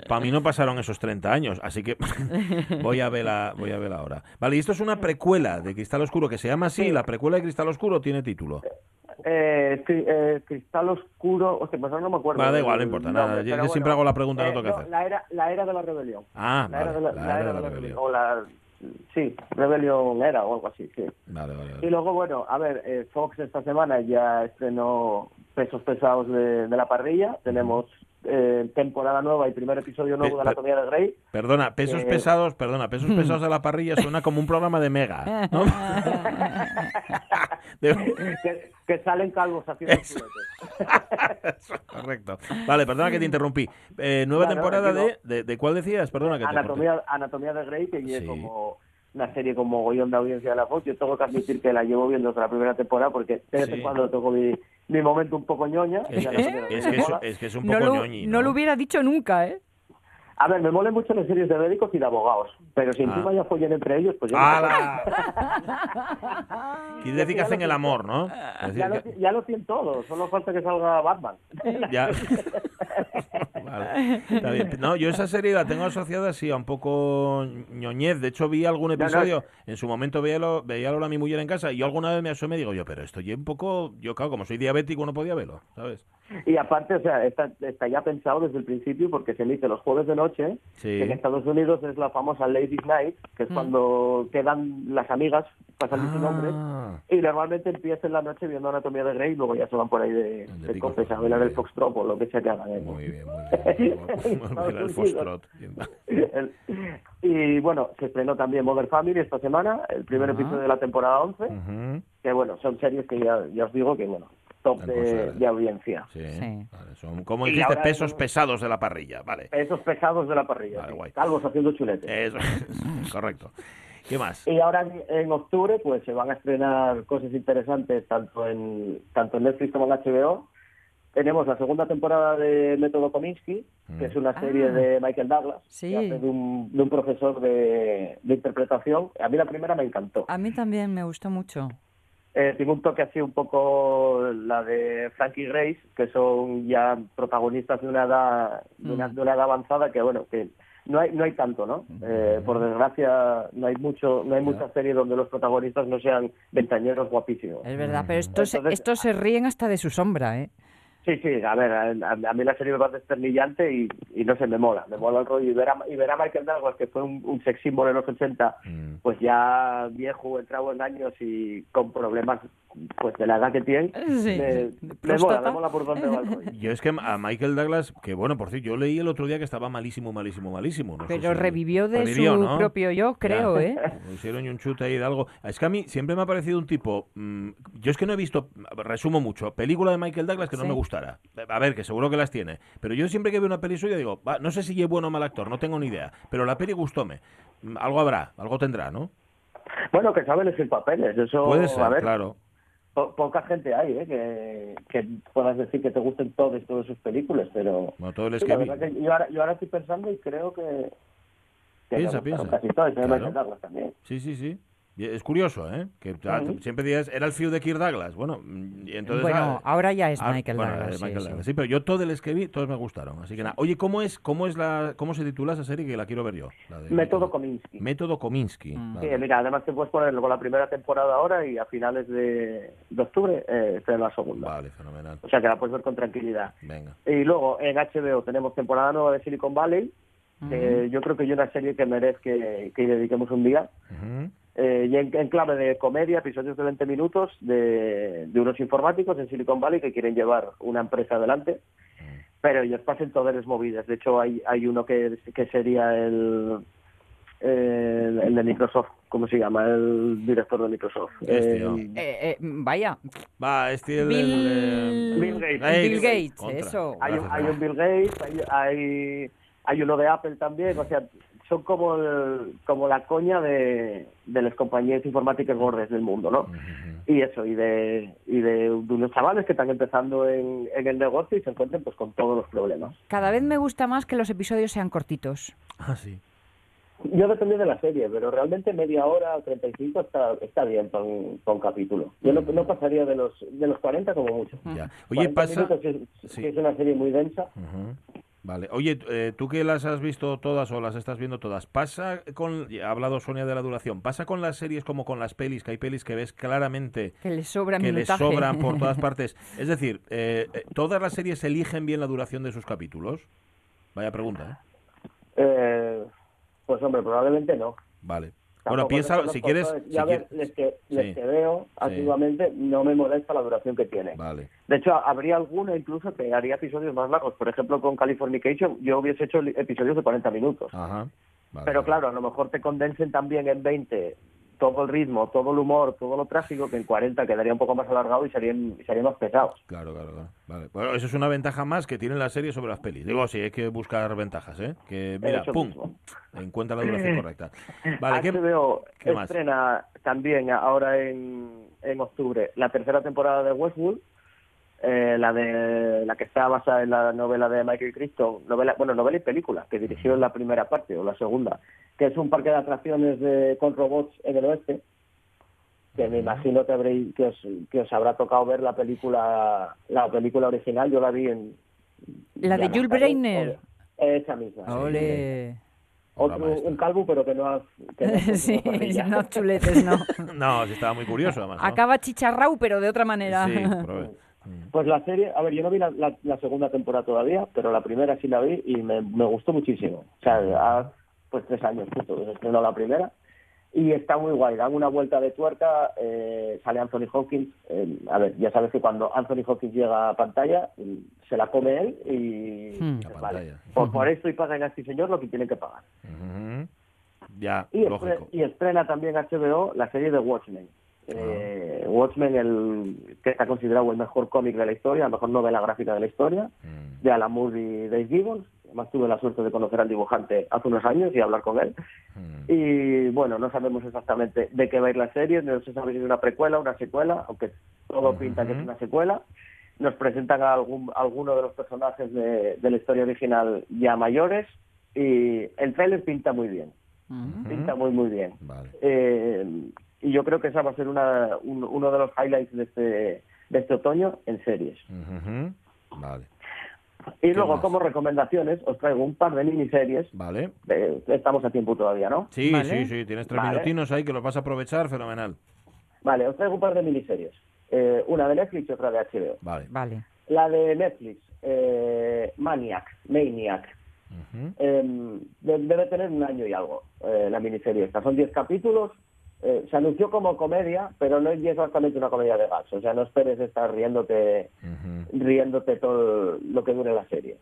para mí no pasaron esos 30 años, así que [laughs] voy a verla, voy a verla ahora. Vale, y esto es una precuela de Cristal Oscuro que se llama así, la precuela de Cristal Oscuro tiene título. Eh, cri- eh, cristal oscuro, hostia, pues ahora no me acuerdo. Vale, da igual, no importa, nombre, nada, yo- siempre hago la pregunta, no tengo que hacer. La era, la era de la rebelión. Ah, La era vale, de la, la era de la rebelión. O la, sí, rebelión era o algo así, sí. Vale, vale, Y luego, bueno, a ver, eh, Fox esta semana ya estrenó Pesos Pesados de, de la parrilla. Tenemos eh, temporada nueva y primer episodio nuevo Pe- de Anatomía de Grey. Perdona, pesos Eh, pesados, perdona, pesos pesados de la parrilla suena como un programa de Mega, ¿no? [laughs] De- que, que salen calvos haciendo Eso. chuletes. [laughs] Correcto. Vale, perdona que te interrumpí. Eh, nueva Claro, temporada no. de, de, de cuál decías? Perdona que te. Anatomía, Anatomía de Grey, que Sí. como una serie con mogollón de audiencia de la Fox, yo tengo que admitir que la llevo viendo desde la primera temporada porque de vez en Sí. cuando tengo mi, mi momento un poco ñoña. Es, no que es, es que es un No poco lo, ñoñi, no lo hubiera dicho nunca, ¿eh? A ver, me molen mucho las series de médicos y de abogados, pero si Ah. encima ya follen entre ellos, pues yo no sé. ¡Hala! [laughs] Quiere decir que hacen el amor, ¿no? Ya, lo, ya lo tienen todo, solo falta que salga Batman. Ya. [laughs] Vale, está bien. No, yo esa serie la tengo asociada así a un poco ñoñez. De hecho, vi algún no. episodio. En su momento veía lo, veía a mi mujer en casa y yo alguna vez me asomé y digo, yo, pero esto ya un poco. Yo, claro, como soy diabético, no podía verlo, ¿sabes? Y aparte, o sea, está, está ya pensado desde el principio porque se emite los jueves de noche, Sí. que en Estados Unidos es la famosa Ladies Night, que es cuando quedan las amigas para salir sin nombre, Ah, y normalmente empieza en la noche viendo Anatomía de Grey y luego ya se van por ahí de, De a bailar el foxtrot o lo que sea que hagan. ¿eh? muy bien, muy bien. [laughs] Y bueno, se estrenó también Mother Family esta semana, el primer Ah. episodio de la temporada 11, Ujú. que bueno, son series que ya, ya os digo que bueno, top de, consolas. de audiencia. Sí, Sí. vale, son, como dijiste, pesos hemos- pesados de la parrilla, vale. Esos pesados de la parrilla. Vale, sí. Calvos haciendo chuletes. Eso es [laughs] correcto. ¿Qué más? Y ahora en, en octubre pues se van a estrenar cosas interesantes tanto en tanto en Netflix como en HBO. Tenemos la segunda temporada de Método Kominsky, que es una serie Ah. de Michael Douglas, Sí. que hace de un, de un profesor de, de interpretación. A mí la primera me encantó. A mí también me gustó mucho. Eh, tiene un toque así un poco la de Frankie Grace, que son ya protagonistas de una edad, de una, Mm. de una edad avanzada que bueno, que no hay, no hay tanto, ¿no? Eh, por desgracia no hay mucho, no hay mucha serie donde los protagonistas no sean ventañeros guapísimos. Es verdad, pero estos, Entonces- estos se ríen hasta de su sombra, ¿eh? Sí, sí, a ver, a, a- mí la serie me parece desternillante y, y no sé, me mola, me mola el rollo. Y ver a, y ver a Michael Douglas, que fue un, un sex symbol en los 80, Mm. pues ya viejo, entrado en años y con problemas pues de la edad que tiene, Sí, me, de me mola, me mola por dónde va el. [laughs] Yo es que a Michael Douglas, que bueno, por cierto, yo leí el otro día que estaba malísimo, malísimo, malísimo. No Pero si- revivió de Revivió, su ¿no? propio yo, creo, Ya. ¿eh? Le Hicieron un chute ahí de algo. Es que a mí siempre me ha parecido un tipo. mm, yo es que no he visto, resumo mucho, película de Michael Douglas que no Sí. me gustara. A ver, que seguro que las tiene. Pero yo siempre que veo una peli suya digo, "Va, no sé si es bueno o mal actor, no tengo ni idea. Pero la peli gustóme. Mm, Algo habrá, algo tendrá, ¿no? Bueno, que sabe elegir papeles, eso, Puede ser, a ver, claro. Po- poca gente hay, ¿eh? Que, que puedas decir que te gusten todas, todas sus películas, pero... Bueno, todo el Sí, la verdad que yo, ahora, yo ahora estoy pensando y creo que... que Piensa, piensa. Casi todas, Claro. También. Sí, sí, sí. Es curioso, ¿eh? Que siempre digas, era el fiu de Kirk Douglas. Bueno, y entonces. bueno, ah, ahora ya es ah, Michael bueno, Douglas. es sí, Michael sí. Douglas. Sí, pero yo todos los que vi, todos me gustaron. Así que nada. Oye, ¿cómo es, cómo es la, cómo se titula esa serie que la quiero ver yo? La de Método Kominsky. Método Kominsky. Mm. Sí, Vale. mira, además te puedes ponerlo con la primera temporada ahora y a finales de, de octubre eh, la segunda. Vale, fenomenal. O sea que la puedes ver con tranquilidad. Venga. Y luego en HBO tenemos temporada nueva de Silicon Valley, que yo creo que hay una serie que merece que, que dediquemos un día. Ujú. Eh, y en, en clave de comedia, episodios de 20 minutos de, de unos informáticos en Silicon Valley que quieren llevar una empresa adelante, pero ellos pasan todas las movidas. De hecho, hay, hay uno que, que sería el, el, el de Microsoft, ¿cómo se llama? El director de Microsoft. Este, Eh. Eh, eh, vaya, Va, este el, Bill- el, Bill Gates. Bill Gates, eso. hay, Gracias, hay un. Bill Gates, hay, hay, hay uno de Apple también, o sea, son como, el- como la coña de, de las compañías informáticas gordas del mundo, ¿no? Y eso y de y de, de unos chavales que están empezando en, en el negocio y se encuentran pues con todos los problemas cada vez me gusta más que los episodios sean cortitos. Ah, sí. yo depende de la serie pero realmente media hora 35 está está bien con, con capítulo yo no, no pasaría de los de los 40 como mucho Ya. Oye, 40 pasa. minutos, es, sí. que es una serie muy densa. Vale. Oye, eh, tú que las has visto todas o las estás viendo todas, ¿pasa con, ya ha hablado Sonia de la duración, ¿pasa con las series como con las pelis, que hay pelis que ves claramente Que les sobra que les minutaje. sobran por todas [laughs] partes? Es decir, eh, eh, ¿todas las series eligen bien la duración de sus capítulos? Vaya pregunta, ¿eh? Eh, pues hombre probablemente no Vale. Tampoco Bueno, piensa, si quieres... si Ya quieres- les que, les Sí. que veo activamente no me molesta la duración que tiene Vale. De hecho, habría alguna incluso que haría episodios más largos. Por ejemplo, con Californication yo hubiese hecho episodios de 40 minutos. Ajá. Vale, Pero vale. claro, a lo mejor te condensen también en 20 todo el ritmo, todo el humor, todo lo trágico, que en 40 quedaría un poco más alargado y serían, serían más pesados. Claro, claro, claro. Vale. Bueno, eso es una ventaja más que tiene la serie sobre las pelis. Digo, sí, hay que buscar ventajas, ¿eh? Que, mira, pum, mismo. encuentra la duración [laughs] correcta. Vale, ¿qué, HBO qué más? estrena también ahora en, en octubre la tercera temporada de Westworld, eh, la de la que está basada en la novela de Michael Crichton, novela, bueno, novela y película, que dirigió en la primera parte o la segunda, que es un parque de atracciones de, con robots en el oeste, que me imagino que, habréis, que, os, que os habrá tocado ver la película la película original, yo la vi en... La de Jules Breiner. Esa misma. sí. Ole. Otro, un calvo, pero que no has... que no [laughs] Sí, no chuletes, no. [laughs] No, sí, estaba muy curioso, además. ¿no? Acaba chicharrao, pero de otra manera. Sí, probé. [laughs] Pues la serie, a ver, yo no vi la, la- la segunda temporada todavía, pero la primera sí la vi y me, me gustó muchísimo. O sea, ha, pues tres años justo, estrenó la primera. Y está muy guay, dan una vuelta de tuerca, eh, sale Anthony Hopkins. eh, a ver, ya sabes que cuando Anthony Hopkins llega a pantalla, mm, se la come él y... Hmm. vale, por, por esto y pagan a este señor lo que tienen que pagar. Ujú. Ya, Y, lógico. y estrena también HBO la serie de Watchmen. Eh, Watchmen, el que está considerado el mejor cómic de la historia, la mejor novela gráfica de la historia, Mm. de Alan Moore y Dave Gibbons. Además tuve la suerte de conocer al dibujante hace unos años y hablar con él. Mm. Y bueno, no sabemos exactamente de qué va a ir la serie, no se sabe si es una precuela o una secuela, aunque todo pinta que es una secuela. Nos presentan a algún, alguno de los personajes de, de la historia original ya mayores y el trailer pinta muy bien, pinta muy muy bien. Vale. Eh, y yo creo que esa va a ser una, un- uno de los highlights de este, de este otoño en series. Vale. Y ¿Qué luego, más? como recomendaciones, os traigo un par de miniseries. Vale. Eh, estamos a tiempo todavía, ¿no? Sí, Vale. sí, sí, tienes tres Vale. minutinos ahí que los vas a aprovechar, fenomenal. Vale, os traigo un par de miniseries. Eh, una de Netflix y otra de HBO. Vale. Vale. La de Netflix, eh, Maniac, Maniac. Eh, de- debe tener un año y algo eh, la miniserie esta. Son 10 capítulos. Eh, se anunció como comedia, pero no es exactamente una comedia de gas. O sea, no esperes estar riéndote, riéndote todo lo que dure la serie.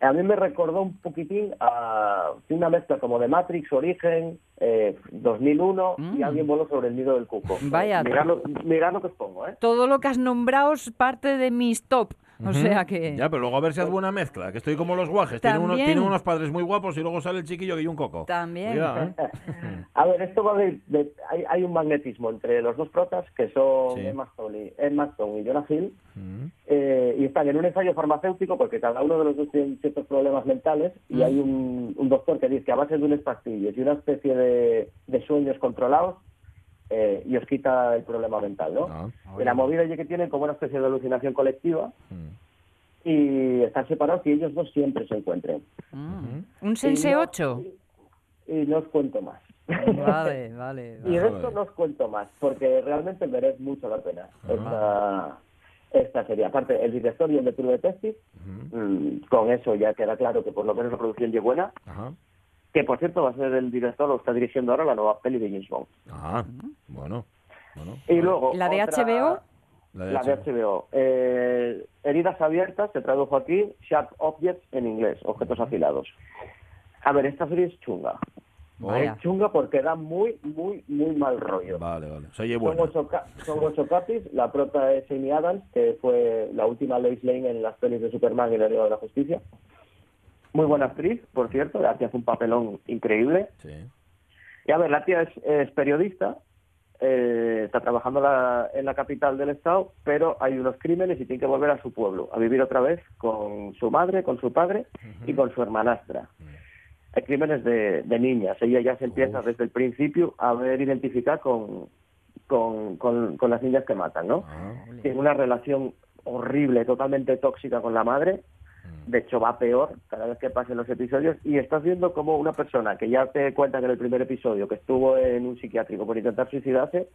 A mí me recordó un poquitín a una mezcla como de Matrix, Origen, eh, 2001 y Mm. alguien voló sobre el nido del cuco. Vaya. Mirad lo, mirad lo que os pongo, ¿eh? Todo lo que has nombrado es parte de mis top. O sea que... Ya, pero luego a ver si haz buena mezcla, que estoy como los guajes. También. tienen unos padres muy guapos y luego sale el chiquillo que hay un coco. También. Cuidado, ¿eh? [laughs] A ver, esto va de, de- hay, hay un magnetismo entre los dos protas que son Sí. Emma Stone y, Emma Stone y Jonah Hill Ujú. eh, y están en un ensayo farmacéutico porque cada uno de los dos tiene ciertos problemas mentales y hay un, un doctor que dice que a base de unas pastillas y una especie de, de sueños controlados eh, y os quita el problema mental, ¿no? Ah. Y la movida es que tienen como una especie de alucinación colectiva Mm. y están separados y ellos dos siempre se encuentren. Mm. ¿Un Sense Y no- 8? Y no os cuento más. Vale, [laughs] vale. Y de esto no os cuento más, porque realmente merece mucho la pena esta, esta serie. Aparte, el director y el de True Detective, mm, con eso ya queda claro que por lo menos la producción ya es buena. Ajá. Que por cierto va a ser el director, o está dirigiendo ahora la nueva peli de James Bond. Ah, bueno. bueno. Y luego. ¿La de otra- HBO? La de La de HBO. Eh, heridas abiertas, se tradujo aquí, Sharp Objects en inglés, objetos afilados. A ver, esta serie es chunga. Vaya. Es chunga porque da muy, muy, muy mal rollo. Vale, vale. Se oye Son bueno. ocho, son ocho capis. La prota es Amy Adams, que fue la última Lois Lane en las pelis de Superman y la Liga de la Justicia. Muy buena actriz, por cierto. La tía hace un papelón increíble. Sí. Y a ver, la tía es, es periodista. eh, está trabajando la- en la capital del estado, pero hay unos crímenes y tiene que volver a su pueblo, a vivir otra vez con su madre, con su padre y con su hermanastra. Hay crímenes de, de niñas. Ella ya se empieza desde el principio a ver identificar con, con, con, con las niñas que matan, ¿no? Ah, Tiene una relación horrible, totalmente tóxica con la madre. De hecho, va peor cada vez que pasen los episodios. Y estás viendo como una persona que ya te cuenta que en el primer episodio que estuvo en un psiquiátrico por intentar suicidarse,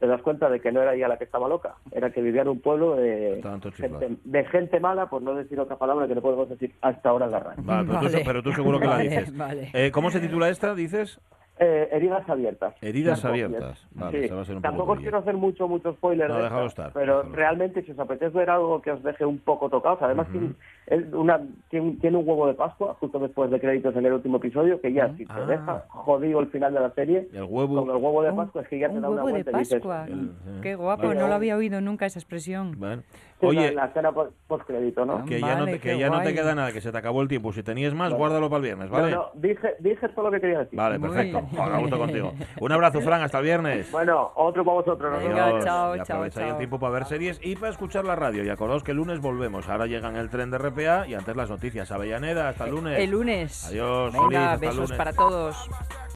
te das cuenta de que no era ella la que estaba loca, era que vivía en un pueblo de gente, de gente mala, por no decir otra palabra que no podemos decir hasta ahora en la radio. Vale, pero, Tú, Vale. pero tú seguro que Vale, la dices. vale. Eh, ¿Cómo se titula esta, dices? Eh, heridas abiertas. Heridas abiertas. Vale, sí. ese va a ser un Tampoco poco os quiero hacer mucho, mucho spoiler. No, de esta, estar, Pero déjalo. realmente, si os apetece ver algo que os deje un poco tocados, además tiene, es una, tiene, tiene un huevo de Pascua, justo después de créditos en el último episodio, que ya si te Ah. deja jodido el final de la serie, el huevo. con el huevo de Un- Pascua es que ya te da una huevo de vuelta y dices, Pascua. El- Qué sí. guapo, Vale. no lo había oído nunca esa expresión. Bueno. Oye, la, la escena post crédito, ¿no? que ya, no Vale, te, que ya no te queda nada, que se te acabó el tiempo. Si tenías más, Vale. guárdalo para el viernes, ¿vale? No, no, dije, dije todo lo que quería decir. Vale, perfecto. Joder, gusto [laughs] contigo. Un abrazo, Fran, hasta el viernes. Bueno, otro para vosotros. nos Venga, vemos. Adiós. chao, y chao, chao. el tiempo para ver series y para escuchar la radio. Y acordaos que el lunes volvemos. Ahora llegan el tren de RPA y antes las noticias. Avellaneda, hasta el lunes. El lunes. Adiós, Venga, hasta el besos lunes. para todos.